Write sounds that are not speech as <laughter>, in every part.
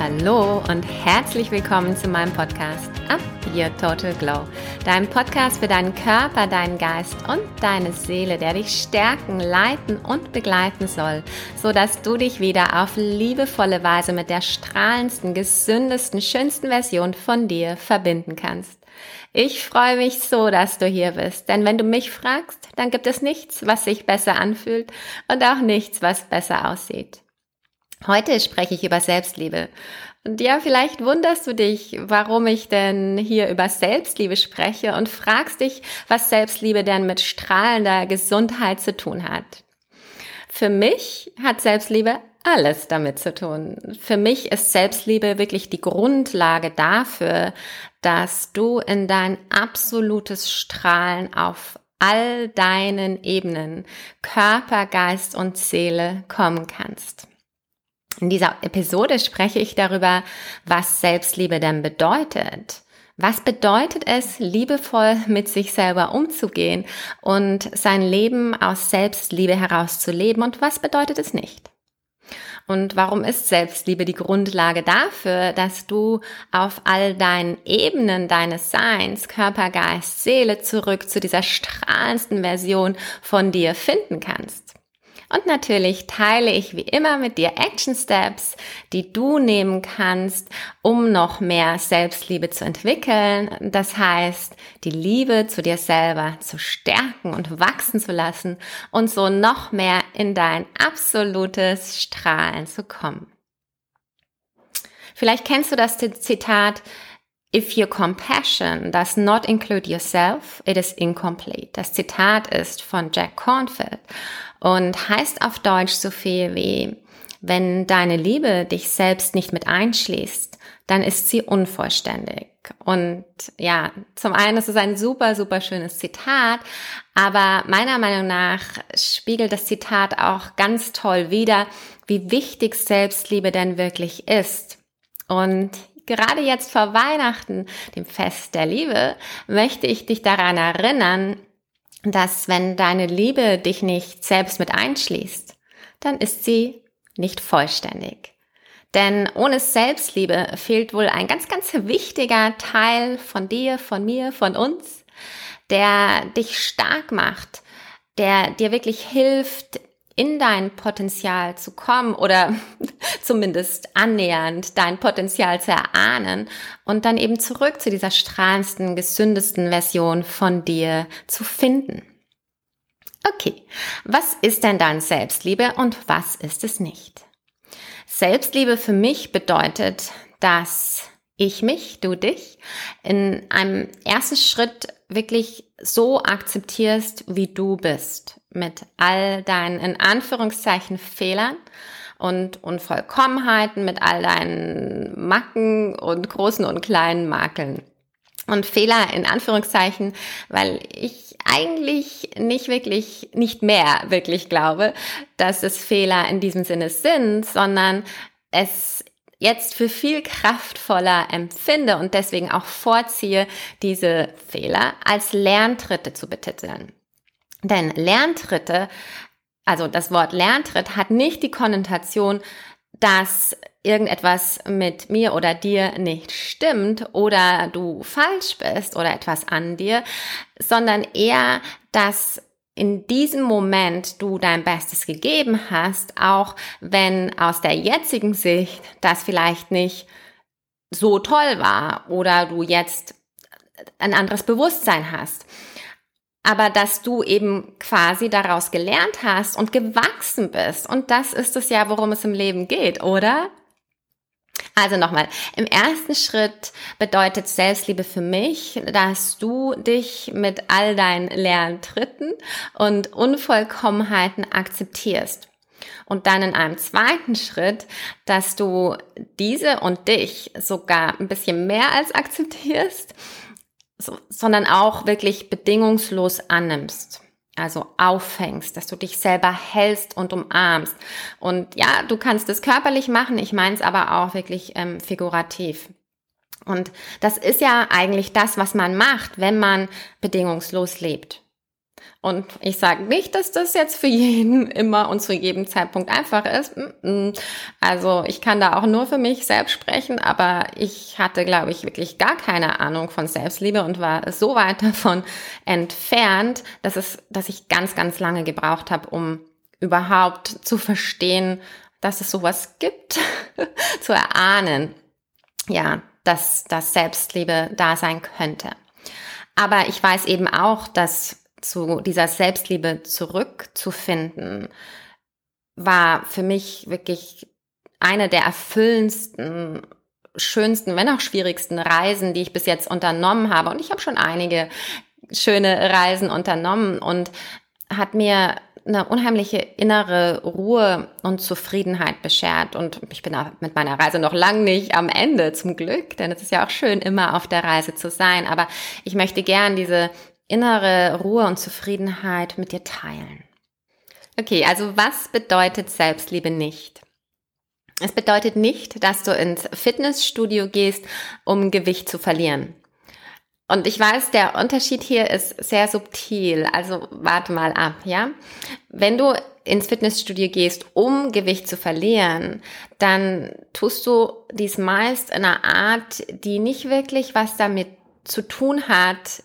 Hallo und herzlich willkommen zu meinem Podcast Up Your Total Glow. Dein Podcast für deinen Körper, deinen Geist und deine Seele, der dich stärken, leiten und begleiten soll, so dass du dich wieder auf liebevolle Weise mit der strahlendsten, gesündesten, schönsten Version von dir verbinden kannst. Ich freue mich so, dass du hier bist, denn wenn du mich fragst, dann gibt es nichts, was sich besser anfühlt und auch nichts, was besser aussieht. Heute spreche ich über Selbstliebe. Und ja, vielleicht wunderst du dich, warum ich denn hier über Selbstliebe spreche und fragst dich, was Selbstliebe denn mit strahlender Gesundheit zu tun hat. Für mich hat Selbstliebe alles damit zu tun. Für mich ist Selbstliebe wirklich die Grundlage dafür, dass du in dein absolutes Strahlen auf all deinen Ebenen, Körper, Geist und Seele kommen kannst. In dieser Episode spreche ich darüber, was Selbstliebe denn bedeutet. Was bedeutet es, liebevoll mit sich selber umzugehen und sein Leben aus Selbstliebe herauszuleben und was bedeutet es nicht? Und warum ist Selbstliebe die Grundlage dafür, dass du auf all deinen Ebenen deines Seins, Körper, Geist, Seele zurück zu dieser strahlendsten Version von dir finden kannst? Und natürlich teile ich wie immer mit dir Action Steps, die du nehmen kannst, um noch mehr Selbstliebe zu entwickeln. Das heißt, die Liebe zu dir selber zu stärken und wachsen zu lassen und so noch mehr in dein absolutes Strahlen zu kommen. Vielleicht kennst du das Zitat, If your compassion does not include yourself, it is incomplete. Das Zitat ist von Jack Cornfield und heißt auf Deutsch so viel wie, wenn deine Liebe dich selbst nicht mit einschließt, dann ist sie unvollständig. Und ja, zum einen ist es ein super, super schönes Zitat, aber meiner Meinung nach spiegelt das Zitat auch ganz toll wider, wie wichtig Selbstliebe denn wirklich ist. Und gerade jetzt vor Weihnachten, dem Fest der Liebe, möchte ich dich daran erinnern, dass wenn deine Liebe dich nicht selbst mit einschließt, dann ist sie nicht vollständig. Denn ohne Selbstliebe fehlt wohl ein ganz, ganz wichtiger Teil von dir, von mir, von uns, der dich stark macht, der dir wirklich hilft, in dein Potenzial zu kommen oder <laughs> zumindest annähernd dein Potenzial zu erahnen und dann eben zurück zu dieser strahlendsten, gesündesten Version von dir zu finden. Okay, was ist denn dann Selbstliebe und was ist es nicht? Selbstliebe für mich bedeutet, dass ich mich, du dich, in einem ersten Schritt wirklich so akzeptierst, wie du bist mit all deinen in Anführungszeichen Fehlern und Unvollkommenheiten, mit all deinen Macken und großen und kleinen Makeln. Und Fehler in Anführungszeichen, weil ich eigentlich nicht wirklich, nicht mehr wirklich glaube, dass es Fehler in diesem Sinne sind, sondern es jetzt für viel kraftvoller empfinde und deswegen auch vorziehe, diese Fehler als Lerntritte zu betiteln. Denn Lerntritte, also das Wort Lerntritt hat nicht die Konnotation, dass irgendetwas mit mir oder dir nicht stimmt oder du falsch bist oder etwas an dir, sondern eher, dass in diesem Moment du dein Bestes gegeben hast, auch wenn aus der jetzigen Sicht das vielleicht nicht so toll war oder du jetzt ein anderes Bewusstsein hast aber dass du eben quasi daraus gelernt hast und gewachsen bist. Und das ist es ja, worum es im Leben geht, oder? Also nochmal, im ersten Schritt bedeutet Selbstliebe für mich, dass du dich mit all deinen leeren Tritten und Unvollkommenheiten akzeptierst. Und dann in einem zweiten Schritt, dass du diese und dich sogar ein bisschen mehr als akzeptierst so, sondern auch wirklich bedingungslos annimmst. Also auffängst, dass du dich selber hältst und umarmst. Und ja, du kannst es körperlich machen, ich meine es aber auch wirklich ähm, figurativ. Und das ist ja eigentlich das, was man macht, wenn man bedingungslos lebt. Und ich sage nicht, dass das jetzt für jeden <laughs> immer und zu jedem Zeitpunkt einfach ist. Also ich kann da auch nur für mich selbst sprechen, aber ich hatte, glaube ich, wirklich gar keine Ahnung von Selbstliebe und war so weit <laughs> davon entfernt, dass es, dass ich ganz, ganz lange gebraucht habe, um überhaupt zu verstehen, dass es sowas gibt, <laughs> zu erahnen. Ja, dass das Selbstliebe da sein könnte. Aber ich weiß eben auch, dass zu dieser Selbstliebe zurückzufinden, war für mich wirklich eine der erfüllendsten, schönsten, wenn auch schwierigsten Reisen, die ich bis jetzt unternommen habe. Und ich habe schon einige schöne Reisen unternommen und hat mir eine unheimliche innere Ruhe und Zufriedenheit beschert. Und ich bin auch mit meiner Reise noch lang nicht am Ende, zum Glück, denn es ist ja auch schön, immer auf der Reise zu sein. Aber ich möchte gern diese innere Ruhe und Zufriedenheit mit dir teilen. Okay, also was bedeutet Selbstliebe nicht? Es bedeutet nicht, dass du ins Fitnessstudio gehst, um Gewicht zu verlieren. Und ich weiß, der Unterschied hier ist sehr subtil. Also warte mal ab, ja? Wenn du ins Fitnessstudio gehst, um Gewicht zu verlieren, dann tust du dies meist in einer Art, die nicht wirklich was damit zu tun hat,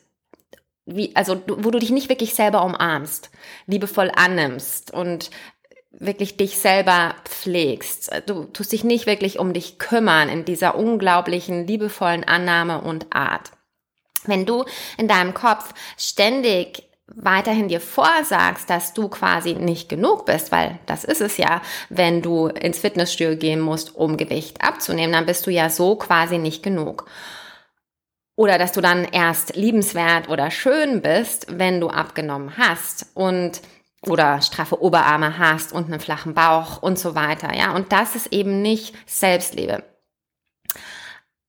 wie, also wo du dich nicht wirklich selber umarmst, liebevoll annimmst und wirklich dich selber pflegst. Du tust dich nicht wirklich um dich kümmern in dieser unglaublichen, liebevollen Annahme und Art. Wenn du in deinem Kopf ständig weiterhin dir vorsagst, dass du quasi nicht genug bist, weil das ist es ja, wenn du ins Fitnessstudio gehen musst, um Gewicht abzunehmen, dann bist du ja so quasi nicht genug. Oder dass du dann erst liebenswert oder schön bist, wenn du abgenommen hast und oder straffe Oberarme hast und einen flachen Bauch und so weiter, ja. Und das ist eben nicht Selbstliebe.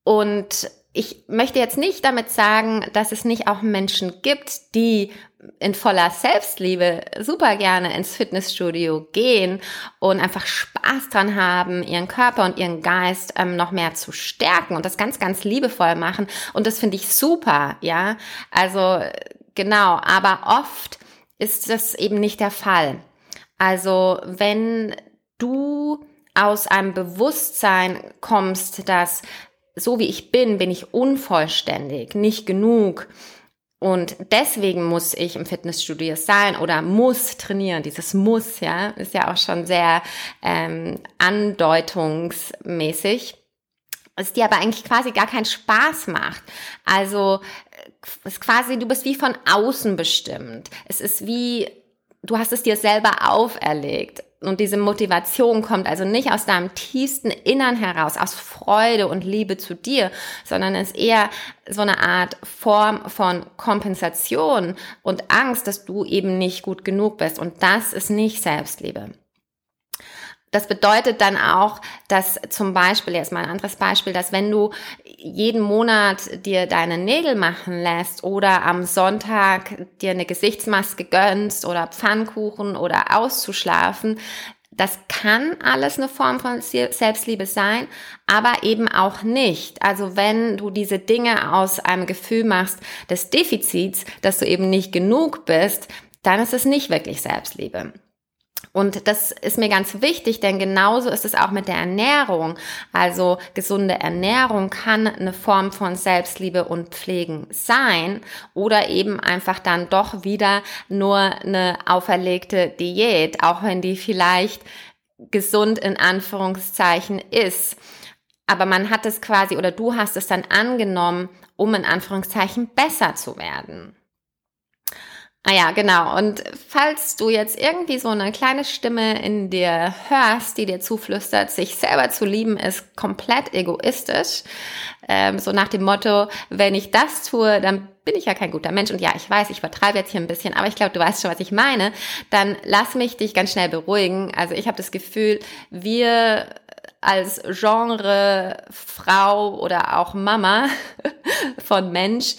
Und ich möchte jetzt nicht damit sagen, dass es nicht auch Menschen gibt, die in voller Selbstliebe super gerne ins Fitnessstudio gehen und einfach Spaß dran haben, ihren Körper und ihren Geist ähm, noch mehr zu stärken und das ganz, ganz liebevoll machen. Und das finde ich super, ja. Also genau, aber oft ist das eben nicht der Fall. Also wenn du aus einem Bewusstsein kommst, dass so wie ich bin, bin ich unvollständig, nicht genug. Und deswegen muss ich im Fitnessstudio sein oder muss trainieren. Dieses muss, ja, ist ja auch schon sehr ähm, andeutungsmäßig. Es dir aber eigentlich quasi gar keinen Spaß macht. Also es ist quasi, du bist wie von außen bestimmt. Es ist wie, du hast es dir selber auferlegt. Und diese Motivation kommt also nicht aus deinem tiefsten Innern heraus, aus Freude und Liebe zu dir, sondern ist eher so eine Art Form von Kompensation und Angst, dass du eben nicht gut genug bist. Und das ist nicht Selbstliebe. Das bedeutet dann auch, dass zum Beispiel, jetzt mal ein anderes Beispiel, dass wenn du jeden Monat dir deine Nägel machen lässt oder am Sonntag dir eine Gesichtsmaske gönnst oder Pfannkuchen oder auszuschlafen, das kann alles eine Form von Selbstliebe sein, aber eben auch nicht. Also wenn du diese Dinge aus einem Gefühl machst des Defizits, dass du eben nicht genug bist, dann ist es nicht wirklich Selbstliebe. Und das ist mir ganz wichtig, denn genauso ist es auch mit der Ernährung. Also gesunde Ernährung kann eine Form von Selbstliebe und Pflegen sein oder eben einfach dann doch wieder nur eine auferlegte Diät, auch wenn die vielleicht gesund in Anführungszeichen ist. Aber man hat es quasi oder du hast es dann angenommen, um in Anführungszeichen besser zu werden. Ah ja, genau. Und falls du jetzt irgendwie so eine kleine Stimme in dir hörst, die dir zuflüstert, sich selber zu lieben, ist komplett egoistisch. Ähm, so nach dem Motto, wenn ich das tue, dann bin ich ja kein guter Mensch. Und ja, ich weiß, ich vertreibe jetzt hier ein bisschen, aber ich glaube, du weißt schon, was ich meine. Dann lass mich dich ganz schnell beruhigen. Also ich habe das Gefühl, wir als Genre Frau oder auch Mama <laughs> von Mensch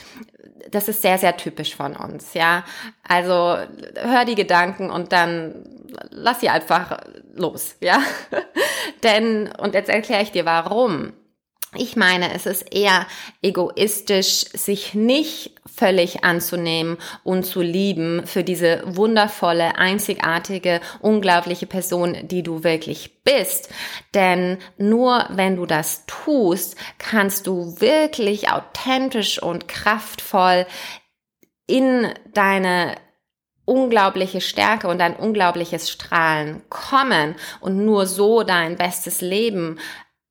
das ist sehr, sehr typisch von uns, ja. Also hör die Gedanken und dann lass sie einfach los, ja. <laughs> Denn, und jetzt erkläre ich dir warum. Ich meine, es ist eher egoistisch, sich nicht völlig anzunehmen und zu lieben für diese wundervolle, einzigartige, unglaubliche Person, die du wirklich bist. Denn nur wenn du das tust, kannst du wirklich authentisch und kraftvoll in deine unglaubliche Stärke und ein unglaubliches Strahlen kommen und nur so dein bestes Leben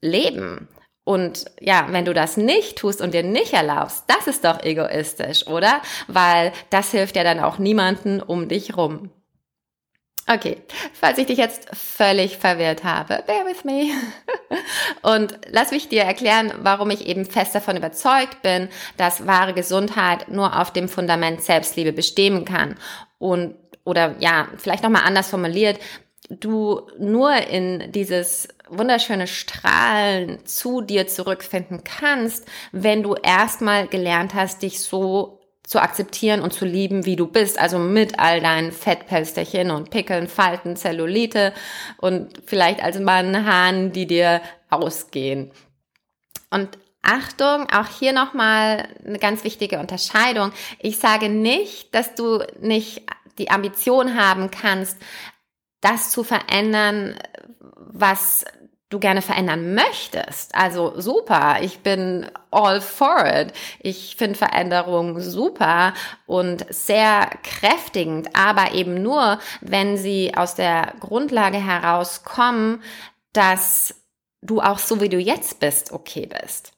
leben. Und ja, wenn du das nicht tust und dir nicht erlaubst, das ist doch egoistisch, oder? Weil das hilft ja dann auch niemanden um dich rum. Okay, falls ich dich jetzt völlig verwirrt habe, bear with me. <laughs> Und lass mich dir erklären, warum ich eben fest davon überzeugt bin, dass wahre Gesundheit nur auf dem Fundament Selbstliebe bestehen kann. Und, oder ja, vielleicht nochmal anders formuliert, du nur in dieses wunderschöne Strahlen zu dir zurückfinden kannst, wenn du erstmal gelernt hast, dich so zu akzeptieren und zu lieben, wie du bist, also mit all deinen Fettpelsterchen und Pickeln, Falten, Zellulite und vielleicht als Mann Haaren, die dir ausgehen. Und Achtung, auch hier nochmal eine ganz wichtige Unterscheidung. Ich sage nicht, dass du nicht die Ambition haben kannst, das zu verändern, was du gerne verändern möchtest. Also super, ich bin all for it. Ich finde Veränderung super und sehr kräftigend, aber eben nur, wenn sie aus der Grundlage herauskommen, dass du auch so wie du jetzt bist, okay bist.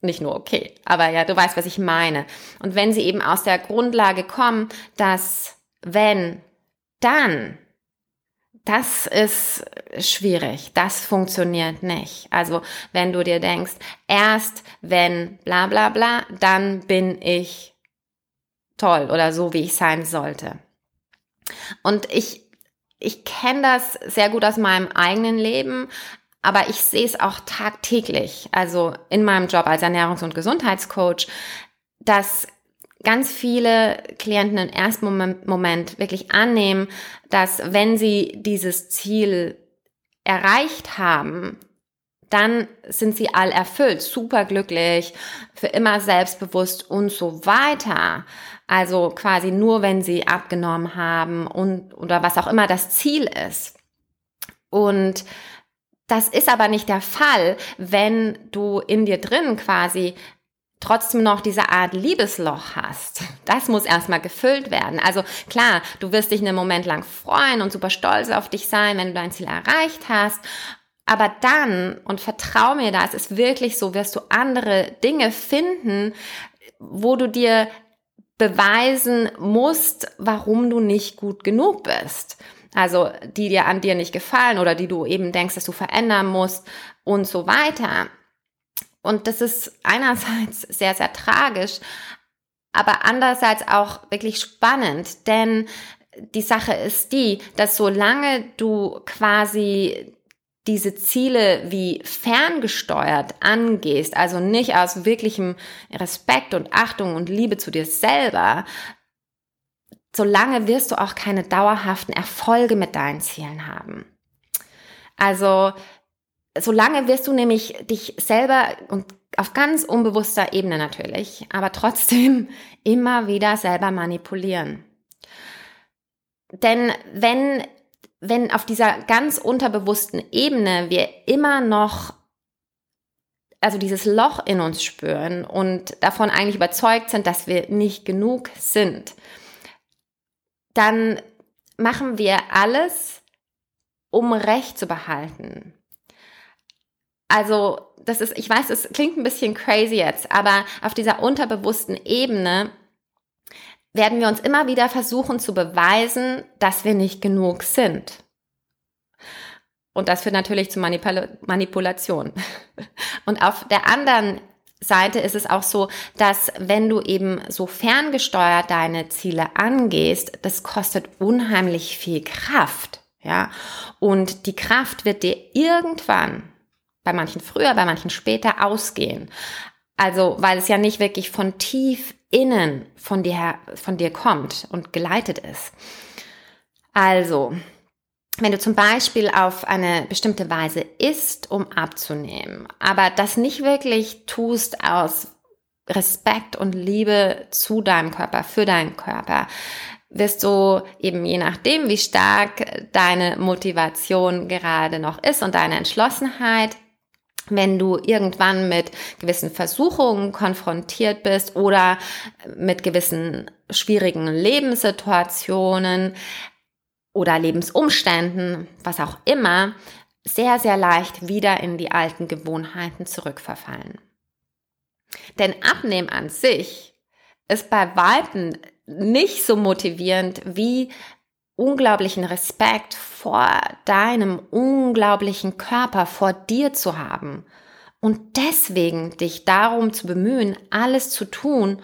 Nicht nur okay, aber ja, du weißt, was ich meine. Und wenn sie eben aus der Grundlage kommen, dass wenn, dann das ist schwierig. Das funktioniert nicht. Also wenn du dir denkst, erst wenn bla bla bla, dann bin ich toll oder so, wie ich sein sollte. Und ich, ich kenne das sehr gut aus meinem eigenen Leben, aber ich sehe es auch tagtäglich, also in meinem Job als Ernährungs- und Gesundheitscoach, dass ganz viele Klienten im ersten Moment wirklich annehmen, dass wenn sie dieses Ziel erreicht haben, dann sind sie all erfüllt, superglücklich, für immer selbstbewusst und so weiter. Also quasi nur, wenn sie abgenommen haben und oder was auch immer das Ziel ist. Und das ist aber nicht der Fall, wenn du in dir drin quasi trotzdem noch diese Art Liebesloch hast. Das muss erstmal gefüllt werden. Also klar, du wirst dich einen Moment lang freuen und super stolz auf dich sein, wenn du dein Ziel erreicht hast. Aber dann, und vertrau mir da, es ist wirklich so, wirst du andere Dinge finden, wo du dir beweisen musst, warum du nicht gut genug bist. Also die dir an dir nicht gefallen oder die du eben denkst, dass du verändern musst und so weiter. Und das ist einerseits <laughs> sehr, sehr tragisch, aber andererseits auch wirklich spannend, denn die Sache ist die, dass solange du quasi diese Ziele wie ferngesteuert angehst, also nicht aus wirklichem Respekt und Achtung und Liebe zu dir selber, solange wirst du auch keine dauerhaften Erfolge mit deinen Zielen haben. Also solange wirst du nämlich dich selber und auf ganz unbewusster Ebene natürlich, aber trotzdem <laughs> immer wieder selber manipulieren. Denn wenn, wenn auf dieser ganz unterbewussten Ebene wir immer noch also dieses Loch in uns spüren und davon eigentlich überzeugt sind, dass wir nicht genug sind, dann machen wir alles, um Recht zu behalten. Also, das ist, ich weiß, es klingt ein bisschen crazy jetzt, aber auf dieser unterbewussten Ebene werden wir uns immer wieder versuchen zu beweisen, dass wir nicht genug sind. Und das führt natürlich zu Manipul Manipulation. <laughs> Und auf der anderen Seite ist es auch so, dass wenn du eben so ferngesteuert deine Ziele angehst, das kostet unheimlich viel Kraft. Ja, und die Kraft wird dir irgendwann bei manchen früher, bei manchen später ausgehen. Also, weil es ja nicht wirklich von tief innen von dir, von dir kommt und geleitet ist. Also, wenn du zum Beispiel auf eine bestimmte Weise isst, um abzunehmen, aber das nicht wirklich tust aus Respekt und Liebe zu deinem Körper, für deinen Körper, wirst du eben je nachdem, wie stark deine Motivation gerade noch ist und deine Entschlossenheit, wenn du irgendwann mit gewissen Versuchungen konfrontiert bist oder mit gewissen schwierigen Lebenssituationen oder Lebensumständen, was auch immer, sehr, sehr leicht wieder in die alten Gewohnheiten zurückverfallen. Denn Abnehmen an sich ist bei Weitem nicht so motivierend wie unglaublichen Respekt vor deinem unglaublichen Körper, vor dir zu haben. Und deswegen dich darum zu bemühen, alles zu tun,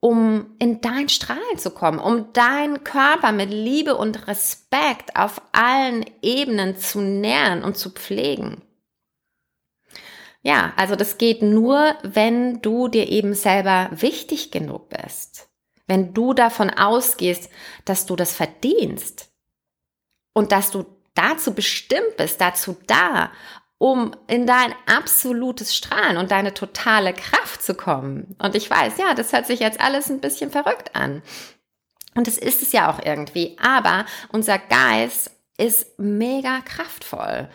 um in dein Strahlen zu kommen, um deinen Körper mit Liebe und Respekt auf allen Ebenen zu nähren und zu pflegen. Ja, also das geht nur, wenn du dir eben selber wichtig genug bist. Wenn du davon ausgehst, dass du das verdienst und dass du dazu bestimmt bist, dazu da, um in dein absolutes Strahlen und deine totale Kraft zu kommen. Und ich weiß, ja, das hört sich jetzt alles ein bisschen verrückt an. Und es ist es ja auch irgendwie. Aber unser Geist ist mega kraftvoll.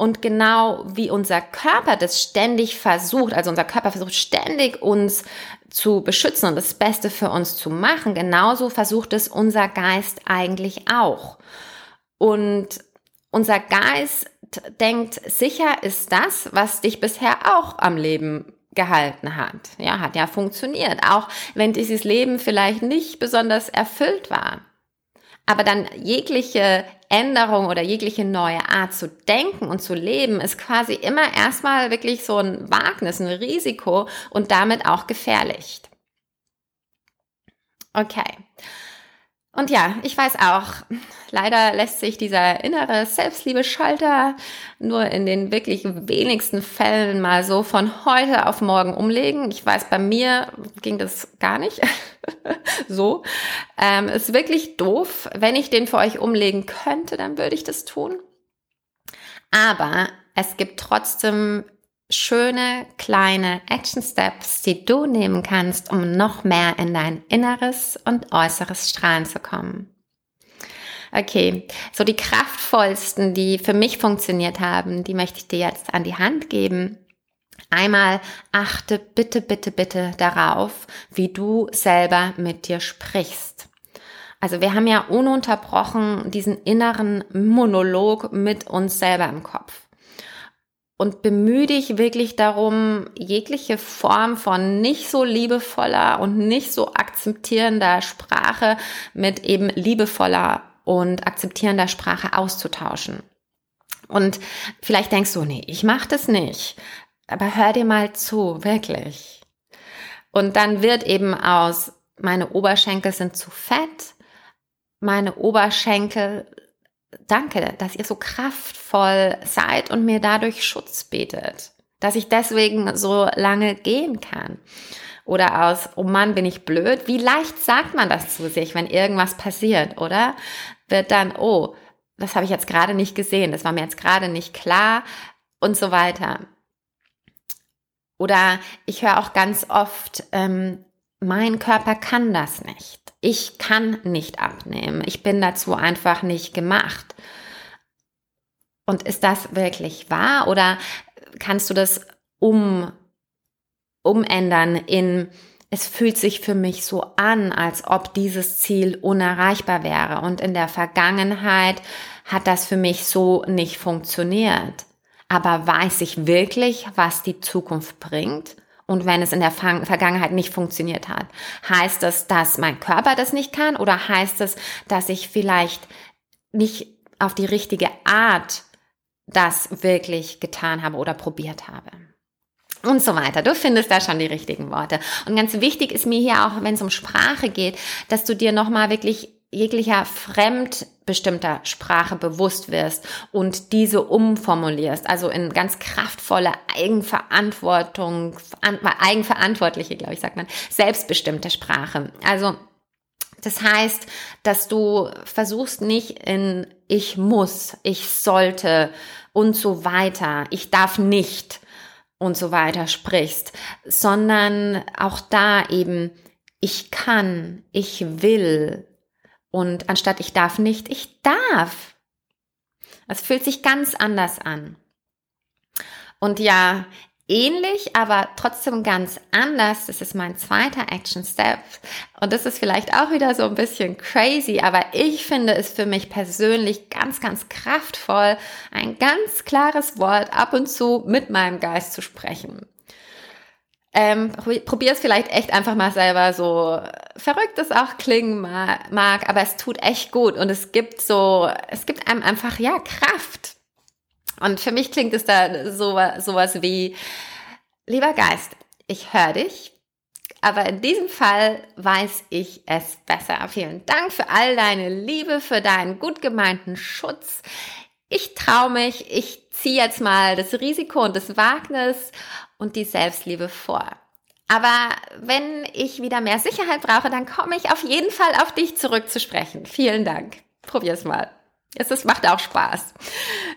Und genau wie unser Körper das ständig versucht, also unser Körper versucht ständig uns zu beschützen und das Beste für uns zu machen, genauso versucht es unser Geist eigentlich auch. Und unser Geist denkt, sicher ist das, was dich bisher auch am Leben gehalten hat. Ja, hat ja funktioniert, auch wenn dieses Leben vielleicht nicht besonders erfüllt war. Aber dann jegliche Änderung oder jegliche neue Art zu denken und zu leben ist quasi immer erstmal wirklich so ein Wagnis, ein Risiko und damit auch gefährlich. Okay. Und ja, ich weiß auch, leider lässt sich dieser innere Selbstliebe-Schalter nur in den wirklich wenigsten Fällen mal so von heute auf morgen umlegen. Ich weiß, bei mir ging das gar nicht <laughs> so. Ähm, ist wirklich doof. Wenn ich den für euch umlegen könnte, dann würde ich das tun. Aber es gibt trotzdem schöne kleine Action Steps, die du nehmen kannst, um noch mehr in dein inneres und äußeres Strahlen zu kommen. Okay, so die kraftvollsten, die für mich funktioniert haben, die möchte ich dir jetzt an die Hand geben. Einmal achte bitte, bitte, bitte darauf, wie du selber mit dir sprichst. Also wir haben ja ununterbrochen diesen inneren Monolog mit uns selber im Kopf und bemühe dich wirklich darum, jegliche Form von nicht so liebevoller und nicht so akzeptierender Sprache mit eben liebevoller und akzeptierender Sprache auszutauschen. Und vielleicht denkst du, nee, ich mache das nicht. Aber hör dir mal zu, wirklich. Und dann wird eben aus, meine Oberschenkel sind zu fett, meine Oberschenkel danke, dass ihr so kraftvoll seid und mir dadurch Schutz bietet, dass ich deswegen so lange gehen kann. Oder aus, oh Mann, bin ich blöd. Wie leicht sagt man das zu sich, wenn irgendwas passiert, oder? Wird dann, oh, das habe ich jetzt gerade nicht gesehen, das war mir jetzt gerade nicht klar und so weiter. Oder ich höre auch ganz oft, ähm, mein Körper kann das nicht. Ich kann nicht abnehmen. Ich bin dazu einfach nicht gemacht. Und ist das wirklich wahr oder kannst du das um, umändern in, es fühlt sich für mich so an, als ob dieses Ziel unerreichbar wäre. Und in der Vergangenheit hat das für mich so nicht funktioniert. Aber weiß ich wirklich, was die Zukunft bringt? Und wenn es in der Vergangenheit nicht funktioniert hat, heißt das, dass mein Körper das nicht kann oder heißt es, dass ich vielleicht nicht auf die richtige Art das wirklich getan habe oder probiert habe? und so weiter. Du findest da schon die richtigen Worte. Und ganz wichtig ist mir hier auch, wenn es um Sprache geht, dass du dir nochmal wirklich jeglicher fremdbestimmter Sprache bewusst wirst und diese umformulierst, also in ganz kraftvolle Eigenverantwortung, eigenverantwortliche, glaube ich, sagt man, selbstbestimmte Sprache. Also das heißt, dass du versuchst nicht in ich muss, ich sollte und so weiter, ich darf nicht und so weiter sprichst, sondern auch da eben, ich kann, ich will und anstatt ich darf nicht, ich darf. Es fühlt sich ganz anders an. Und ja, ähnlich, aber trotzdem ganz anders. Das ist mein zweiter Action Step. Und das ist vielleicht auch wieder so ein bisschen crazy, aber ich finde es für mich persönlich ganz, ganz kraftvoll, ein ganz klares Wort ab und zu mit meinem Geist zu sprechen. Ähm, probier es vielleicht echt einfach mal selber, so verrückt es auch klingen mag, aber es tut echt gut und es gibt so, es gibt einem einfach, ja, Kraft. Und für mich klingt es da so, sowas wie, lieber Geist, ich höre dich, aber in diesem Fall weiß ich es besser. Vielen Dank für all deine Liebe, für deinen gut gemeinten Schutz. Ich traue mich, ich ziehe jetzt mal das Risiko und das Wagnis und die Selbstliebe vor. Aber wenn ich wieder mehr Sicherheit brauche, dann komme ich auf jeden Fall auf dich zurückzusprechen. Vielen Dank. Probier's mal. Es macht auch Spaß.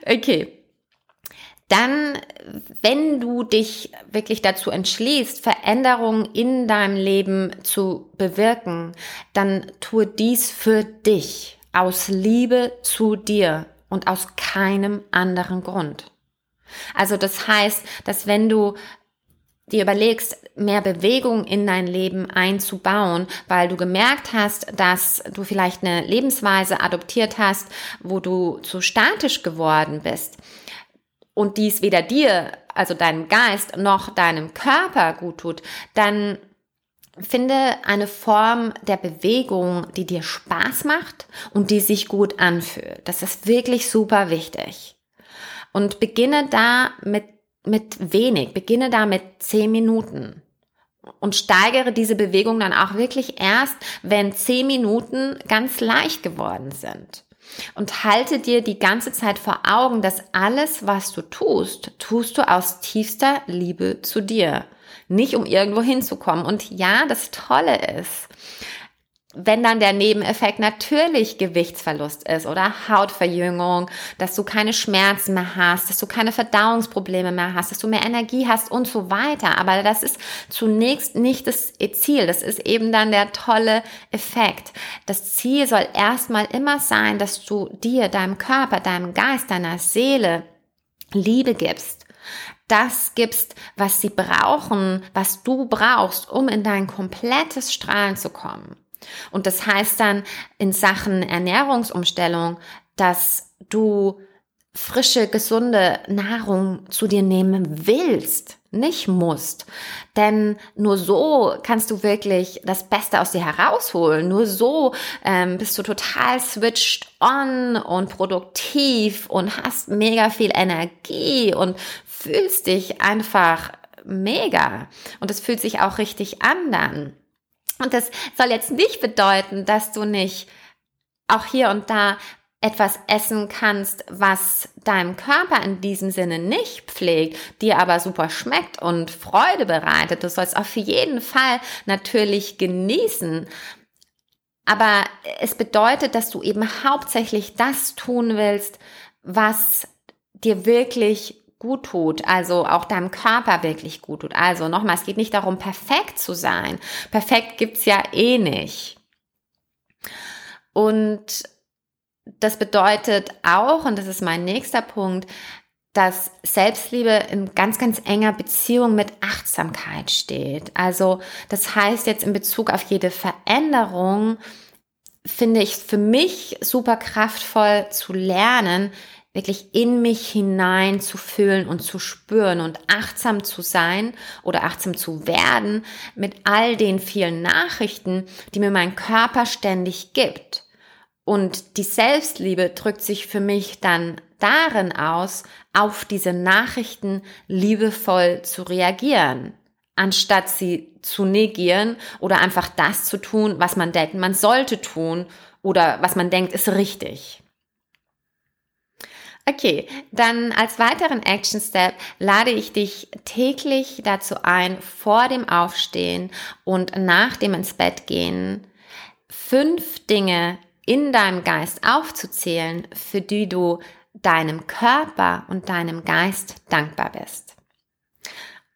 Okay dann, wenn du dich wirklich dazu entschließt, Veränderungen in deinem Leben zu bewirken, dann tue dies für dich, aus Liebe zu dir und aus keinem anderen Grund. Also das heißt, dass wenn du dir überlegst, mehr Bewegung in dein Leben einzubauen, weil du gemerkt hast, dass du vielleicht eine Lebensweise adoptiert hast, wo du zu statisch geworden bist, und dies weder dir, also deinem Geist, noch deinem Körper gut tut, dann finde eine Form der Bewegung, die dir Spaß macht und die sich gut anfühlt. Das ist wirklich super wichtig. Und beginne da mit, mit wenig, beginne da mit zehn Minuten und steigere diese Bewegung dann auch wirklich erst, wenn zehn Minuten ganz leicht geworden sind. Und halte dir die ganze Zeit vor Augen, dass alles, was du tust, tust du aus tiefster Liebe zu dir. Nicht um irgendwo hinzukommen. Und ja, das Tolle ist, wenn dann der Nebeneffekt natürlich Gewichtsverlust ist oder Hautverjüngung, dass du keine Schmerzen mehr hast, dass du keine Verdauungsprobleme mehr hast, dass du mehr Energie hast und so weiter. Aber das ist zunächst nicht das Ziel. Das ist eben dann der tolle Effekt. Das Ziel soll erstmal immer sein, dass du dir, deinem Körper, deinem Geist, deiner Seele Liebe gibst das gibst, was sie brauchen, was du brauchst, um in dein komplettes Strahlen zu kommen. Und das heißt dann in Sachen Ernährungsumstellung, dass du frische, gesunde Nahrung zu dir nehmen willst, nicht musst. Denn nur so kannst du wirklich das Beste aus dir herausholen. Nur so ähm, bist du total switched on und produktiv und hast mega viel Energie und fühlst dich einfach mega. Und es fühlt sich auch richtig an dann. Und das soll jetzt nicht bedeuten, dass du nicht auch hier und da etwas essen kannst, was deinem Körper in diesem Sinne nicht pflegt, dir aber super schmeckt und Freude bereitet. Du sollst auf jeden Fall natürlich genießen. Aber es bedeutet, dass du eben hauptsächlich das tun willst, was dir wirklich gut tut, also auch deinem Körper wirklich gut tut. Also nochmal, es geht nicht darum, perfekt zu sein. Perfekt gibt's ja eh nicht. Und das bedeutet auch, und das ist mein nächster Punkt, dass Selbstliebe in ganz, ganz enger Beziehung mit Achtsamkeit steht. Also das heißt jetzt in Bezug auf jede Veränderung, finde ich für mich super kraftvoll zu lernen, wirklich in mich hinein zu fühlen und zu spüren und achtsam zu sein oder achtsam zu werden mit all den vielen Nachrichten, die mir mein Körper ständig gibt. Und die Selbstliebe drückt sich für mich dann darin aus, auf diese Nachrichten liebevoll zu reagieren, anstatt sie zu negieren oder einfach das zu tun, was man denkt, man sollte tun oder was man denkt, ist richtig. Okay, dann als weiteren Action Step lade ich dich täglich dazu ein, vor dem Aufstehen und nach dem ins Bett gehen, fünf Dinge in deinem Geist aufzuzählen, für die du deinem Körper und deinem Geist dankbar bist.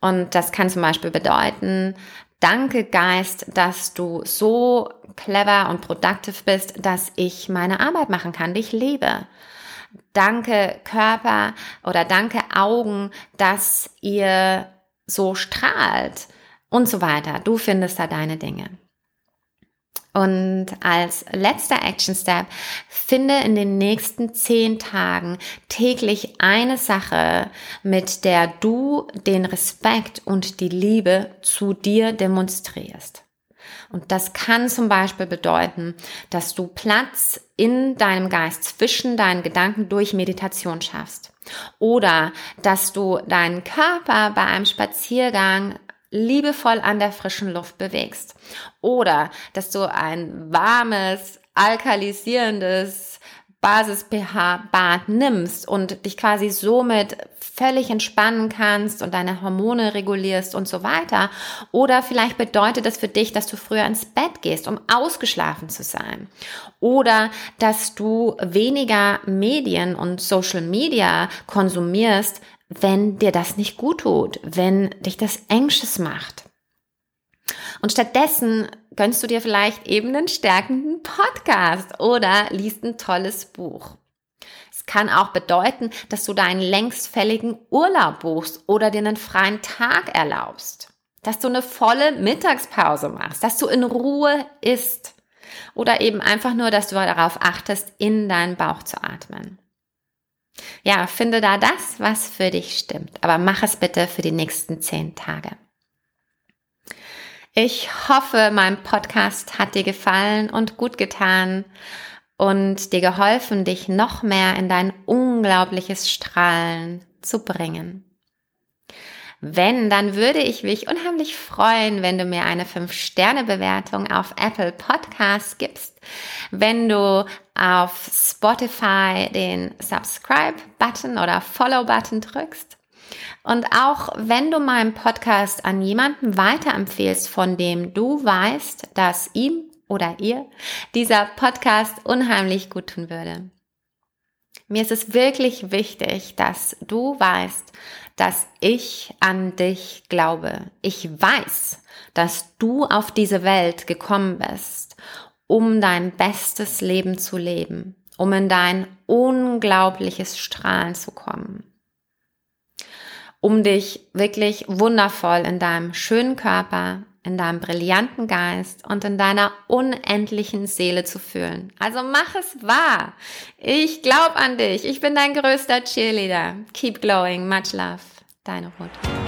Und das kann zum Beispiel bedeuten, danke Geist, dass du so clever und produktiv bist, dass ich meine Arbeit machen kann, die ich liebe. Danke Körper oder danke Augen, dass ihr so strahlt und so weiter. Du findest da deine Dinge. Und als letzter Action Step, finde in den nächsten zehn Tagen täglich eine Sache, mit der du den Respekt und die Liebe zu dir demonstrierst. Und das kann zum Beispiel bedeuten, dass du Platz in deinem Geist zwischen deinen Gedanken durch Meditation schaffst. Oder dass du deinen Körper bei einem Spaziergang liebevoll an der frischen Luft bewegst. Oder dass du ein warmes, alkalisierendes Basis-pH-Bad nimmst und dich quasi somit völlig entspannen kannst und deine Hormone regulierst und so weiter. Oder vielleicht bedeutet das für dich, dass du früher ins Bett gehst, um ausgeschlafen zu sein. Oder dass du weniger Medien und Social Media konsumierst, wenn dir das nicht gut tut, wenn dich das anxious macht. Und stattdessen gönnst du dir vielleicht eben einen stärkenden Podcast oder liest ein tolles Buch. Kann auch bedeuten, dass du deinen längst fälligen Urlaub buchst oder dir einen freien Tag erlaubst. Dass du eine volle Mittagspause machst, dass du in Ruhe isst. Oder eben einfach nur, dass du darauf achtest, in deinen Bauch zu atmen. Ja, finde da das, was für dich stimmt. Aber mach es bitte für die nächsten zehn Tage. Ich hoffe, mein Podcast hat dir gefallen und gut getan und dir geholfen, dich noch mehr in dein unglaubliches Strahlen zu bringen. Wenn, dann würde ich mich unheimlich freuen, wenn du mir eine 5-Sterne-Bewertung auf Apple Podcasts gibst, wenn du auf Spotify den Subscribe-Button oder Follow-Button drückst. Und auch wenn du meinen Podcast an jemanden weiterempfehlst, von dem du weißt, dass ihm oder ihr dieser Podcast unheimlich gut tun würde. Mir ist es wirklich wichtig, dass du weißt, dass ich an dich glaube. Ich weiß, dass du auf diese Welt gekommen bist, um dein bestes Leben zu leben, um in dein unglaubliches Strahlen zu kommen, um dich wirklich wundervoll in deinem schönen Körper, in deinem brillanten Geist und in deiner unendlichen Seele zu fühlen. Also mach es wahr. Ich glaube an dich. Ich bin dein größter Cheerleader. Keep glowing. Much love. Deine Ruth.